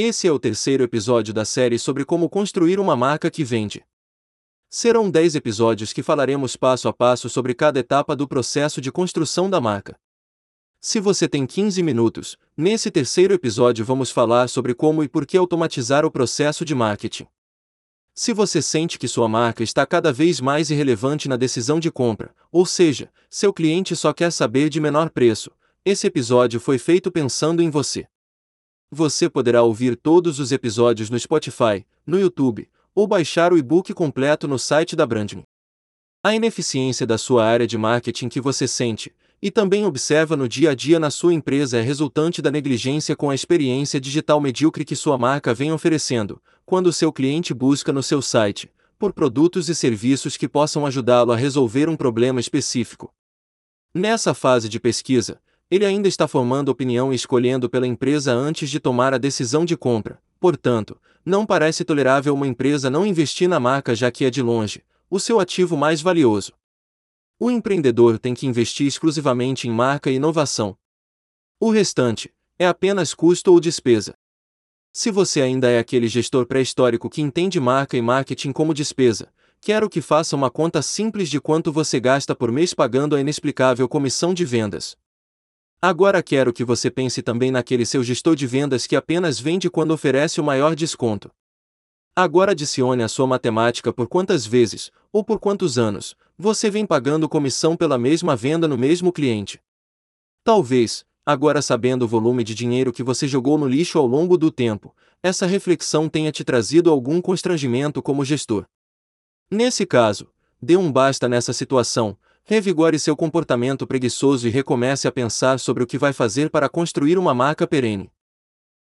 Esse é o terceiro episódio da série sobre como construir uma marca que vende. Serão 10 episódios que falaremos passo a passo sobre cada etapa do processo de construção da marca. Se você tem 15 minutos, nesse terceiro episódio vamos falar sobre como e por que automatizar o processo de marketing. Se você sente que sua marca está cada vez mais irrelevante na decisão de compra, ou seja, seu cliente só quer saber de menor preço, esse episódio foi feito pensando em você. Você poderá ouvir todos os episódios no Spotify, no YouTube, ou baixar o e-book completo no site da Branding. A ineficiência da sua área de marketing que você sente, e também observa no dia a dia na sua empresa é resultante da negligência com a experiência digital medíocre que sua marca vem oferecendo, quando seu cliente busca no seu site, por produtos e serviços que possam ajudá-lo a resolver um problema específico. Nessa fase de pesquisa, ele ainda está formando opinião e escolhendo pela empresa antes de tomar a decisão de compra. Portanto, não parece tolerável uma empresa não investir na marca já que é de longe o seu ativo mais valioso. O empreendedor tem que investir exclusivamente em marca e inovação. O restante é apenas custo ou despesa. Se você ainda é aquele gestor pré-histórico que entende marca e marketing como despesa, quero que faça uma conta simples de quanto você gasta por mês pagando a inexplicável comissão de vendas. Agora quero que você pense também naquele seu gestor de vendas que apenas vende quando oferece o maior desconto. Agora adicione a sua matemática por quantas vezes, ou por quantos anos, você vem pagando comissão pela mesma venda no mesmo cliente. Talvez, agora sabendo o volume de dinheiro que você jogou no lixo ao longo do tempo, essa reflexão tenha te trazido algum constrangimento como gestor. Nesse caso, dê um basta nessa situação, revigore seu comportamento preguiçoso e recomece a pensar sobre o que vai fazer para construir uma marca perene.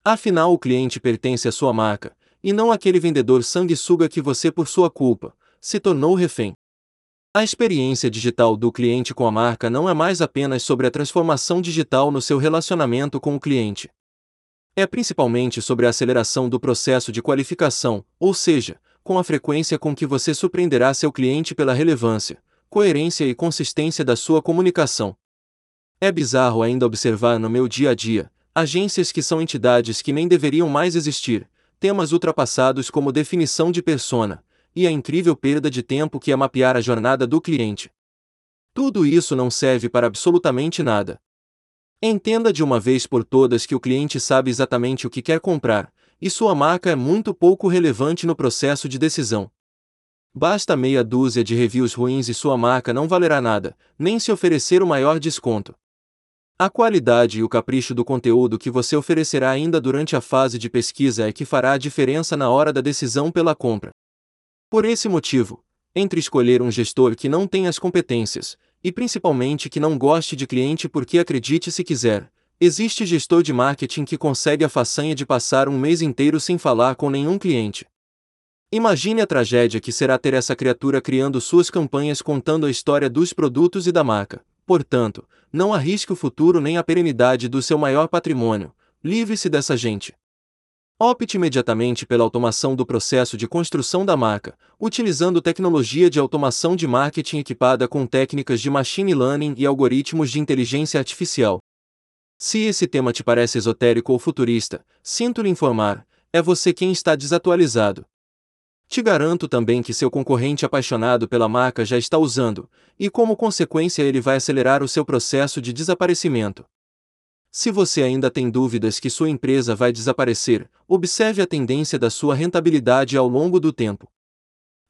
Afinal, o cliente pertence à sua marca, e não aquele vendedor sanguessuga que você, por sua culpa, se tornou refém. A experiência digital do cliente com a marca não é mais apenas sobre a transformação digital no seu relacionamento com o cliente. É principalmente sobre a aceleração do processo de qualificação, ou seja, com a frequência com que você surpreenderá seu cliente pela relevância, coerência e consistência da sua comunicação. É bizarro ainda observar no meu dia a dia agências que são entidades que nem deveriam mais existir, temas ultrapassados como definição de persona, e a incrível perda de tempo que é mapear a jornada do cliente. Tudo isso não serve para absolutamente nada. Entenda de uma vez por todas que o cliente sabe exatamente o que quer comprar, e sua marca é muito pouco relevante no processo de decisão. Basta meia dúzia de reviews ruins e sua marca não valerá nada, nem se oferecer o maior desconto. A qualidade e o capricho do conteúdo que você oferecerá ainda durante a fase de pesquisa é que fará a diferença na hora da decisão pela compra. Por esse motivo, entre escolher um gestor que não tem as competências, e principalmente que não goste de cliente porque acredite se quiser, existe gestor de marketing que consegue a façanha de passar um mês inteiro sem falar com nenhum cliente. Imagine a tragédia que será ter essa criatura criando suas campanhas contando a história dos produtos e da marca. Portanto, não arrisque o futuro nem a perenidade do seu maior patrimônio. Livre-se dessa gente. Opte imediatamente pela automação do processo de construção da marca, utilizando tecnologia de automação de marketing equipada com técnicas de machine learning e algoritmos de inteligência artificial. Se esse tema te parece esotérico ou futurista, sinto lhe informar, é você quem está desatualizado. Te garanto também que seu concorrente apaixonado pela marca já está usando, e como consequência ele vai acelerar o seu processo de desaparecimento. Se você ainda tem dúvidas que sua empresa vai desaparecer, observe a tendência da sua rentabilidade ao longo do tempo.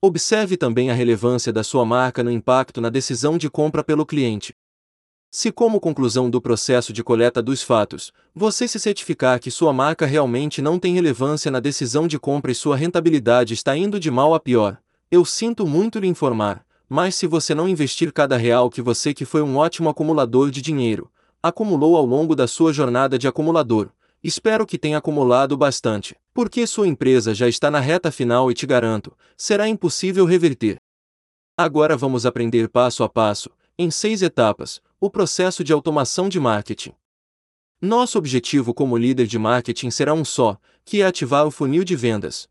Observe também a relevância da sua marca no impacto na decisão de compra pelo cliente. Se, como conclusão do processo de coleta dos fatos, você se certificar que sua marca realmente não tem relevância na decisão de compra e sua rentabilidade está indo de mal a pior, eu sinto muito lhe informar, mas se você não investir cada real que você que foi um ótimo acumulador de dinheiro, acumulou ao longo da sua jornada de acumulador, espero que tenha acumulado bastante, porque sua empresa já está na reta final e te garanto, será impossível reverter. Agora vamos aprender passo a passo, em seis etapas, o processo de automação de marketing. Nosso objetivo como líder de marketing será um só, que é ativar o funil de vendas.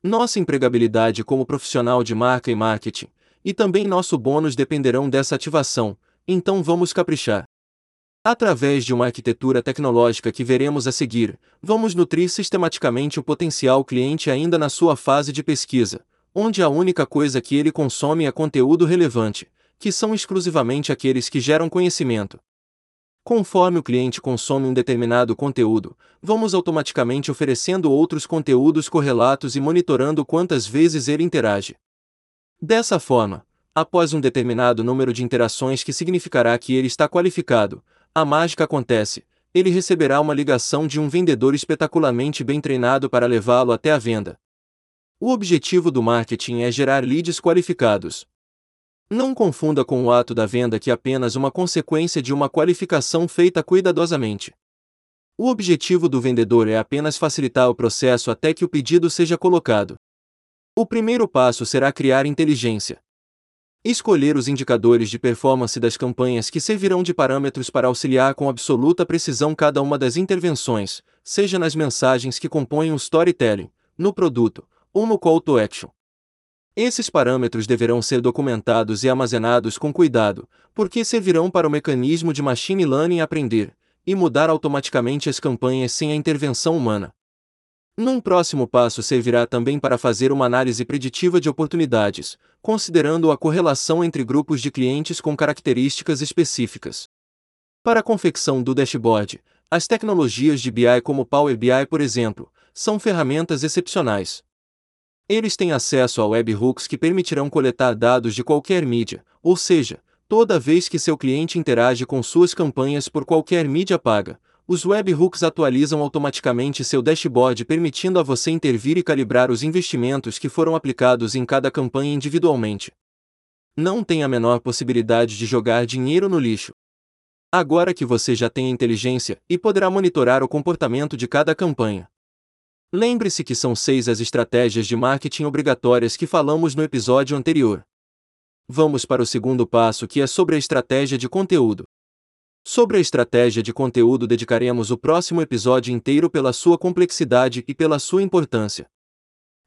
Nossa empregabilidade como profissional de marca e marketing, e também nosso bônus dependerão dessa ativação, então vamos caprichar. Através de uma arquitetura tecnológica que veremos a seguir, vamos nutrir sistematicamente o potencial cliente ainda na sua fase de pesquisa, onde a única coisa que ele consome é conteúdo relevante, que são exclusivamente aqueles que geram conhecimento. Conforme o cliente consome um determinado conteúdo, vamos automaticamente oferecendo outros conteúdos correlatos e monitorando quantas vezes ele interage. Dessa forma, após um determinado número de interações que significará que ele está qualificado, a mágica acontece. Ele receberá uma ligação de um vendedor espetacularmente bem treinado para levá-lo até a venda. O objetivo do marketing é gerar leads qualificados. Não confunda com o ato da venda que é apenas uma consequência de uma qualificação feita cuidadosamente. O objetivo do vendedor é apenas facilitar o processo até que o pedido seja colocado. O primeiro passo será criar inteligência. Escolher os indicadores de performance das campanhas que servirão de parâmetros para auxiliar com absoluta precisão cada uma das intervenções, seja nas mensagens que compõem o storytelling, no produto, ou no call to action. Esses parâmetros deverão ser documentados e armazenados com cuidado, porque servirão para o mecanismo de machine learning aprender e mudar automaticamente as campanhas sem a intervenção humana. Num próximo passo servirá também para fazer uma análise preditiva de oportunidades, considerando a correlação entre grupos de clientes com características específicas. Para a confecção do dashboard, as tecnologias de BI como Power BI, por exemplo, são ferramentas excepcionais. Eles têm acesso a webhooks que permitirão coletar dados de qualquer mídia, ou seja, toda vez que seu cliente interage com suas campanhas por qualquer mídia paga, os webhooks atualizam automaticamente seu dashboard permitindo a você intervir e calibrar os investimentos que foram aplicados em cada campanha individualmente. Não tem a menor possibilidade de jogar dinheiro no lixo. Agora que você já tem a inteligência e poderá monitorar o comportamento de cada campanha. Lembre-se que são seis as estratégias de marketing obrigatórias que falamos no episódio anterior. Vamos para o segundo passo, que é sobre a estratégia de conteúdo. Sobre a estratégia de conteúdo dedicaremos o próximo episódio inteiro pela sua complexidade e pela sua importância.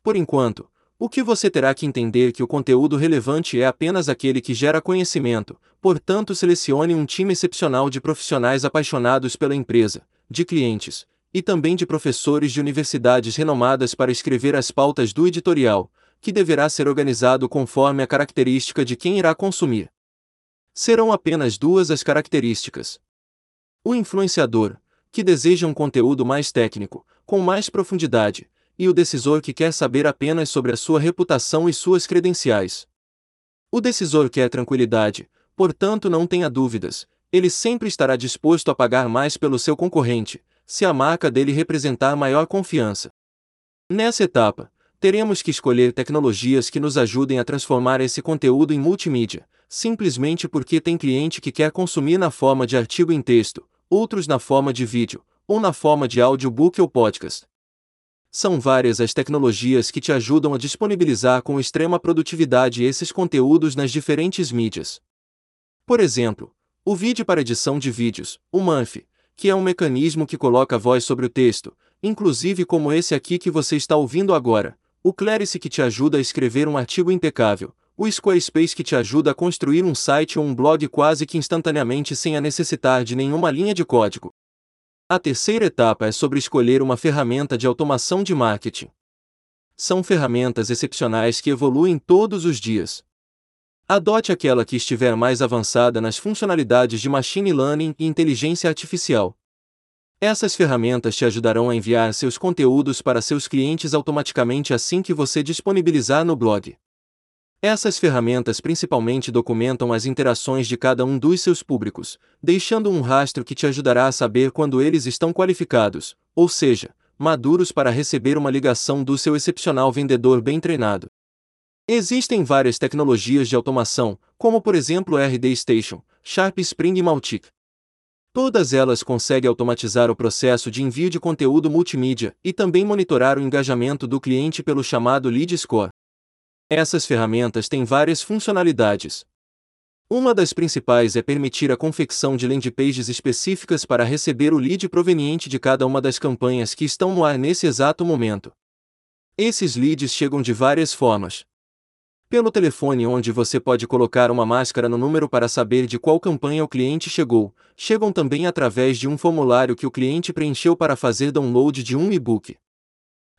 Por enquanto, o que você terá que entender que o conteúdo relevante é apenas aquele que gera conhecimento, portanto, selecione um time excepcional de profissionais apaixonados pela empresa, de clientes, e também de professores de universidades renomadas para escrever as pautas do editorial, que deverá ser organizado conforme a característica de quem irá consumir. Serão apenas duas as características. O influenciador, que deseja um conteúdo mais técnico, com mais profundidade, e o decisor que quer saber apenas sobre a sua reputação e suas credenciais. O decisor quer tranquilidade, portanto não tenha dúvidas, ele sempre estará disposto a pagar mais pelo seu concorrente, se a marca dele representar maior confiança. Nessa etapa, teremos que escolher tecnologias que nos ajudem a transformar esse conteúdo em multimídia, simplesmente porque tem cliente que quer consumir na forma de artigo em texto, outros na forma de vídeo, ou na forma de audiobook ou podcast. São várias as tecnologias que te ajudam a disponibilizar com extrema produtividade esses conteúdos nas diferentes mídias. Por exemplo, o vídeo para edição de vídeos, o MANF, que é um mecanismo que coloca a voz sobre o texto, inclusive como esse aqui que você está ouvindo agora, o Clarice que te ajuda a escrever um artigo impecável, o Squarespace que te ajuda a construir um site ou um blog quase que instantaneamente sem a necessitar de nenhuma linha de código. A terceira etapa é sobre escolher uma ferramenta de automação de marketing. São ferramentas excepcionais que evoluem todos os dias. Adote aquela que estiver mais avançada nas funcionalidades de machine learning e inteligência artificial. Essas ferramentas te ajudarão a enviar seus conteúdos para seus clientes automaticamente assim que você disponibilizar no blog. Essas ferramentas principalmente documentam as interações de cada um dos seus públicos, deixando um rastro que te ajudará a saber quando eles estão qualificados, ou seja, maduros para receber uma ligação do seu excepcional vendedor bem treinado. Existem várias tecnologias de automação, como por exemplo RD Station, Sharp Spring e Mautic. Todas elas conseguem automatizar o processo de envio de conteúdo multimídia e também monitorar o engajamento do cliente pelo chamado Lead Score. Essas ferramentas têm várias funcionalidades. Uma das principais é permitir a confecção de landing pages específicas para receber o lead proveniente de cada uma das campanhas que estão no ar nesse exato momento. Esses leads chegam de várias formas. Pelo telefone onde você pode colocar uma máscara no número para saber de qual campanha o cliente chegou, chegam também através de um formulário que o cliente preencheu para fazer download de um e-book.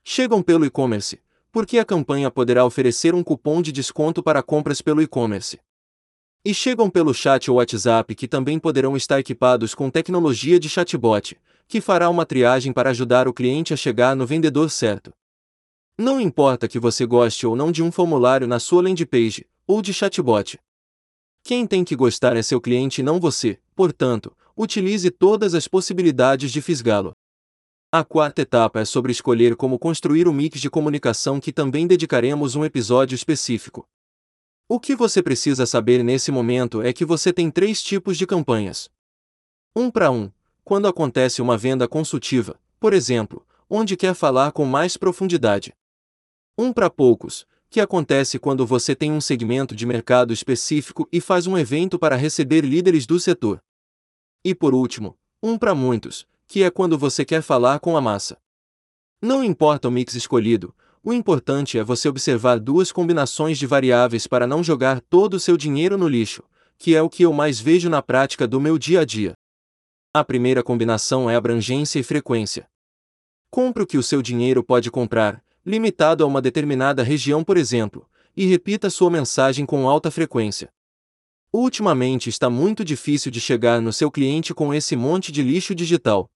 Chegam pelo e-commerce, porque a campanha poderá oferecer um cupom de desconto para compras pelo e-commerce. E chegam pelo chat ou WhatsApp que também poderão estar equipados com tecnologia de chatbot, que fará uma triagem para ajudar o cliente a chegar no vendedor certo. Não importa que você goste ou não de um formulário na sua landing page, ou de chatbot. Quem tem que gostar é seu cliente e não você, portanto, utilize todas as possibilidades de fisgá-lo. A quarta etapa é sobre escolher como construir o mix de comunicação que também dedicaremos um episódio específico. O que você precisa saber nesse momento é que você tem três tipos de campanhas. Um para um, quando acontece uma venda consultiva, por exemplo, onde quer falar com mais profundidade. Um para poucos, que acontece quando você tem um segmento de mercado específico e faz um evento para receber líderes do setor. E por último, um para muitos, que é quando você quer falar com a massa. Não importa o mix escolhido, o importante é você observar duas combinações de variáveis para não jogar todo o seu dinheiro no lixo, que é o que eu mais vejo na prática do meu dia a dia. A primeira combinação é abrangência e frequência. Compre o que o seu dinheiro pode comprar, limitado a uma determinada região, por exemplo, e repita sua mensagem com alta frequência. Ultimamente está muito difícil de chegar no seu cliente com esse monte de lixo digital.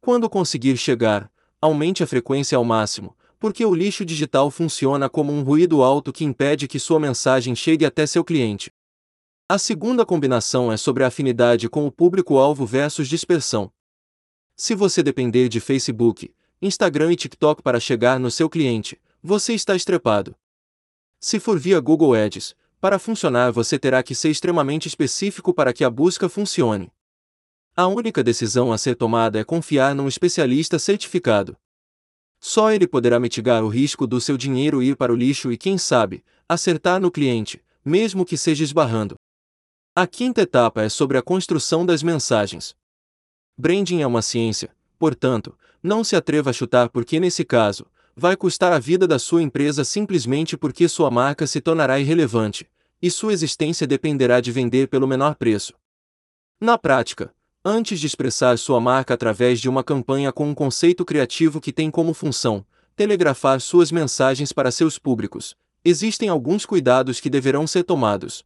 Quando conseguir chegar, aumente a frequência ao máximo, porque o lixo digital funciona como um ruído alto que impede que sua mensagem chegue até seu cliente. A segunda combinação é sobre a afinidade com o público-alvo versus dispersão. Se você depender de Facebook, Instagram e TikTok para chegar no seu cliente, você está estrepado. Se for via Google Ads, para funcionar você terá que ser extremamente específico para que a busca funcione. A única decisão a ser tomada é confiar num especialista certificado. Só ele poderá mitigar o risco do seu dinheiro ir para o lixo e, quem sabe, acertar no cliente, mesmo que seja esbarrando. A quinta etapa é sobre a construção das mensagens. Branding é uma ciência, portanto, não se atreva a chutar porque nesse caso, vai custar a vida da sua empresa simplesmente porque sua marca se tornará irrelevante, e sua existência dependerá de vender pelo menor preço. Na prática, antes de expressar sua marca através de uma campanha com um conceito criativo que tem como função telegrafar suas mensagens para seus públicos, existem alguns cuidados que deverão ser tomados.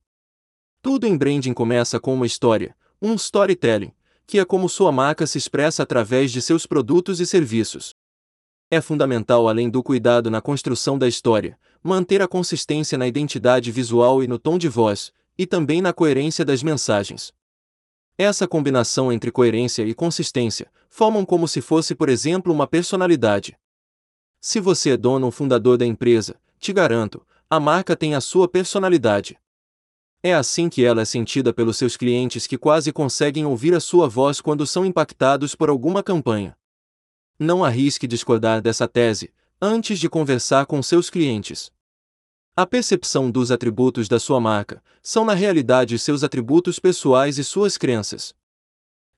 Tudo em branding começa com uma história, um storytelling, que é como sua marca se expressa através de seus produtos e serviços. É fundamental, além do cuidado na construção da história, manter a consistência na identidade visual e no tom de voz, e também na coerência das mensagens. Essa combinação entre coerência e consistência formam como se fosse, por exemplo, uma personalidade. Se você é dono ou fundador da empresa, te garanto, a marca tem a sua personalidade. É assim que ela é sentida pelos seus clientes que quase conseguem ouvir a sua voz quando são impactados por alguma campanha. Não arrisque discordar dessa tese, antes de conversar com seus clientes. A percepção dos atributos da sua marca são na realidade seus atributos pessoais e suas crenças.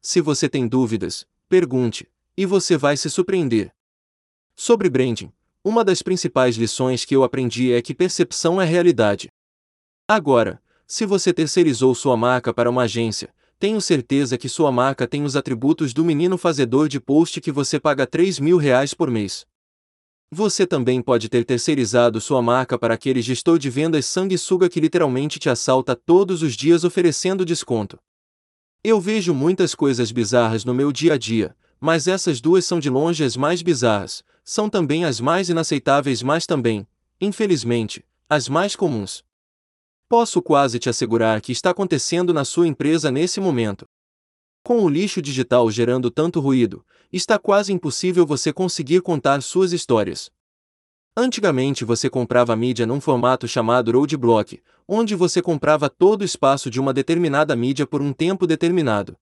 Se você tem dúvidas, pergunte, e você vai se surpreender. Sobre branding, uma das principais lições que eu aprendi é que percepção é realidade. Agora, se você terceirizou sua marca para uma agência, tenho certeza que sua marca tem os atributos do menino fazedor de post que você paga 3 mil reais por mês. Você também pode ter terceirizado sua marca para aquele gestor de vendas sanguessuga que literalmente te assalta todos os dias oferecendo desconto. Eu vejo muitas coisas bizarras no meu dia a dia, mas essas duas são de longe as mais bizarras, são também as mais inaceitáveis, mas também, infelizmente, as mais comuns. Posso quase te assegurar que está acontecendo na sua empresa nesse momento. Com o lixo digital gerando tanto ruído, está quase impossível você conseguir contar suas histórias. Antigamente você comprava mídia num formato chamado roadblock, onde você comprava todo o espaço de uma determinada mídia por um tempo determinado.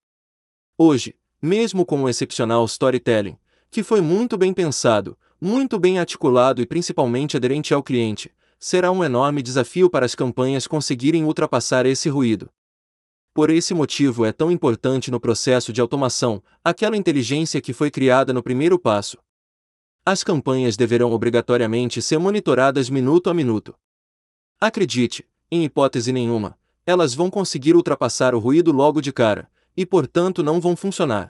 Hoje, mesmo com um excepcional storytelling, que foi muito bem pensado, muito bem articulado e principalmente aderente ao cliente, será um enorme desafio para as campanhas conseguirem ultrapassar esse ruído. Por esse motivo é tão importante no processo de automação aquela inteligência que foi criada no primeiro passo. As campanhas deverão obrigatoriamente ser monitoradas minuto a minuto. Acredite, em hipótese nenhuma, elas vão conseguir ultrapassar o ruído logo de cara, e portanto não vão funcionar.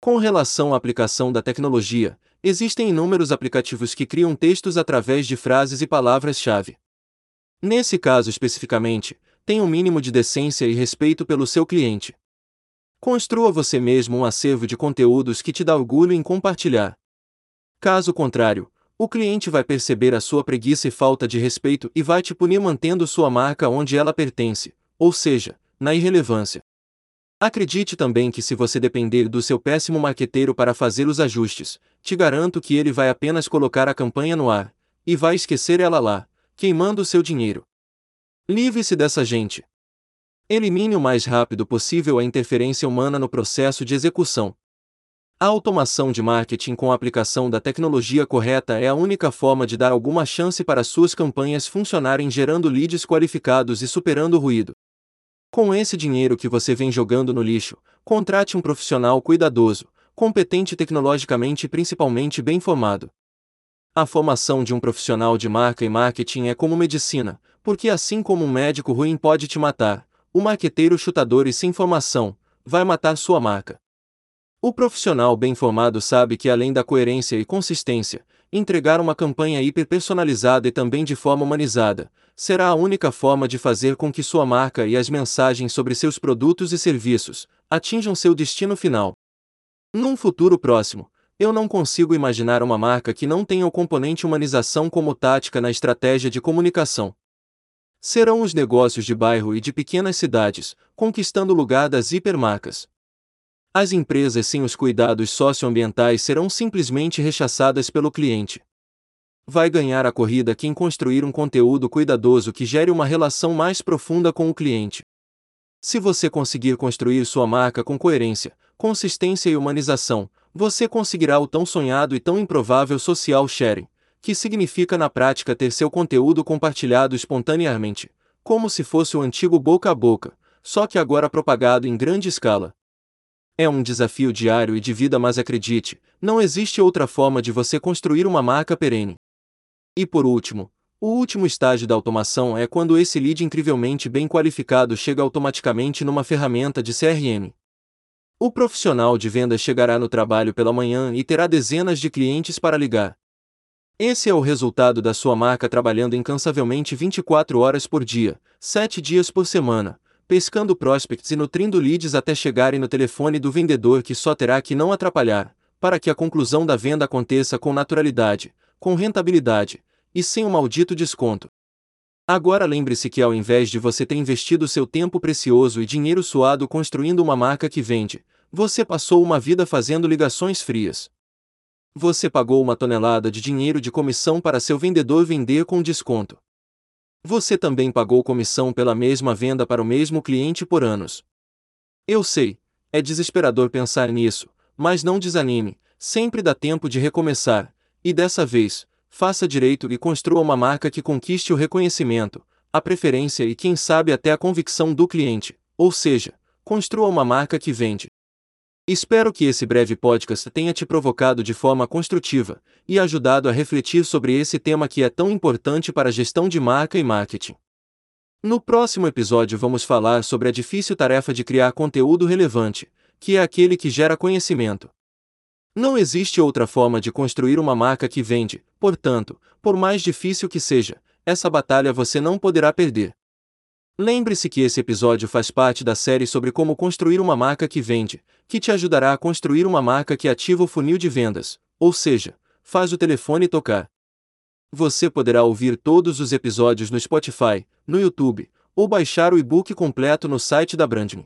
Com relação à aplicação da tecnologia, existem inúmeros aplicativos que criam textos através de frases e palavras-chave. Nesse caso especificamente, tenha um mínimo de decência e respeito pelo seu cliente. Construa você mesmo um acervo de conteúdos que te dá orgulho em compartilhar. Caso contrário, o cliente vai perceber a sua preguiça e falta de respeito e vai te punir mantendo sua marca onde ela pertence, ou seja, na irrelevância. Acredite também que se você depender do seu péssimo marqueteiro para fazer os ajustes, te garanto que ele vai apenas colocar a campanha no ar e vai esquecer ela lá, queimando o seu dinheiro. Livre-se dessa gente. Elimine o mais rápido possível a interferência humana no processo de execução. A automação de marketing com a aplicação da tecnologia correta é a única forma de dar alguma chance para suas campanhas funcionarem gerando leads qualificados e superando o ruído. Com esse dinheiro que você vem jogando no lixo, contrate um profissional cuidadoso, competente tecnologicamente e principalmente bem formado. A formação de um profissional de marca e marketing é como medicina, porque assim como um médico ruim pode te matar, o marqueteiro chutador e sem formação vai matar sua marca. O profissional bem formado sabe que além da coerência e consistência, entregar uma campanha hiperpersonalizada e também de forma humanizada, será a única forma de fazer com que sua marca e as mensagens sobre seus produtos e serviços atinjam seu destino final. Num futuro próximo, eu não consigo imaginar uma marca que não tenha o componente humanização como tática na estratégia de comunicação. Serão os negócios de bairro e de pequenas cidades, conquistando o lugar das hipermarcas. As empresas sem os cuidados socioambientais serão simplesmente rechaçadas pelo cliente. Vai ganhar a corrida quem construir um conteúdo cuidadoso que gere uma relação mais profunda com o cliente. Se você conseguir construir sua marca com coerência, consistência e humanização, você conseguirá o tão sonhado e tão improvável social sharing, que significa na prática ter seu conteúdo compartilhado espontaneamente, como se fosse o antigo boca a boca, só que agora propagado em grande escala. É um desafio diário e de vida, mas acredite, não existe outra forma de você construir uma marca perene. E por último, o último estágio da automação é quando esse lead incrivelmente bem qualificado chega automaticamente numa ferramenta de CRM. O profissional de vendas chegará no trabalho pela manhã e terá dezenas de clientes para ligar. Esse é o resultado da sua marca trabalhando incansavelmente 24 horas por dia, 7 dias por semana, pescando prospects e nutrindo leads até chegarem no telefone do vendedor que só terá que não atrapalhar, para que a conclusão da venda aconteça com naturalidade, com rentabilidade, e sem um maldito desconto. Agora lembre-se que ao invés de você ter investido seu tempo precioso e dinheiro suado construindo uma marca que vende, você passou uma vida fazendo ligações frias. Você pagou uma tonelada de dinheiro de comissão para seu vendedor vender com desconto. Você também pagou comissão pela mesma venda para o mesmo cliente por anos. Eu sei, é desesperador pensar nisso, mas não desanime, sempre dá tempo de recomeçar, e dessa vez, faça direito e construa uma marca que conquiste o reconhecimento, a preferência e quem sabe até a convicção do cliente, ou seja, construa uma marca que vende. Espero que esse breve podcast tenha te provocado de forma construtiva e ajudado a refletir sobre esse tema que é tão importante para a gestão de marca e marketing. No próximo episódio vamos falar sobre a difícil tarefa de criar conteúdo relevante, que é aquele que gera conhecimento. Não existe outra forma de construir uma marca que vende, portanto, por mais difícil que seja, essa batalha você não poderá perder. Lembre-se que esse episódio faz parte da série sobre como construir uma marca que vende, que te ajudará a construir uma marca que ativa o funil de vendas, ou seja, faz o telefone tocar. Você poderá ouvir todos os episódios no Spotify, no YouTube, ou baixar o e-book completo no site da Branding.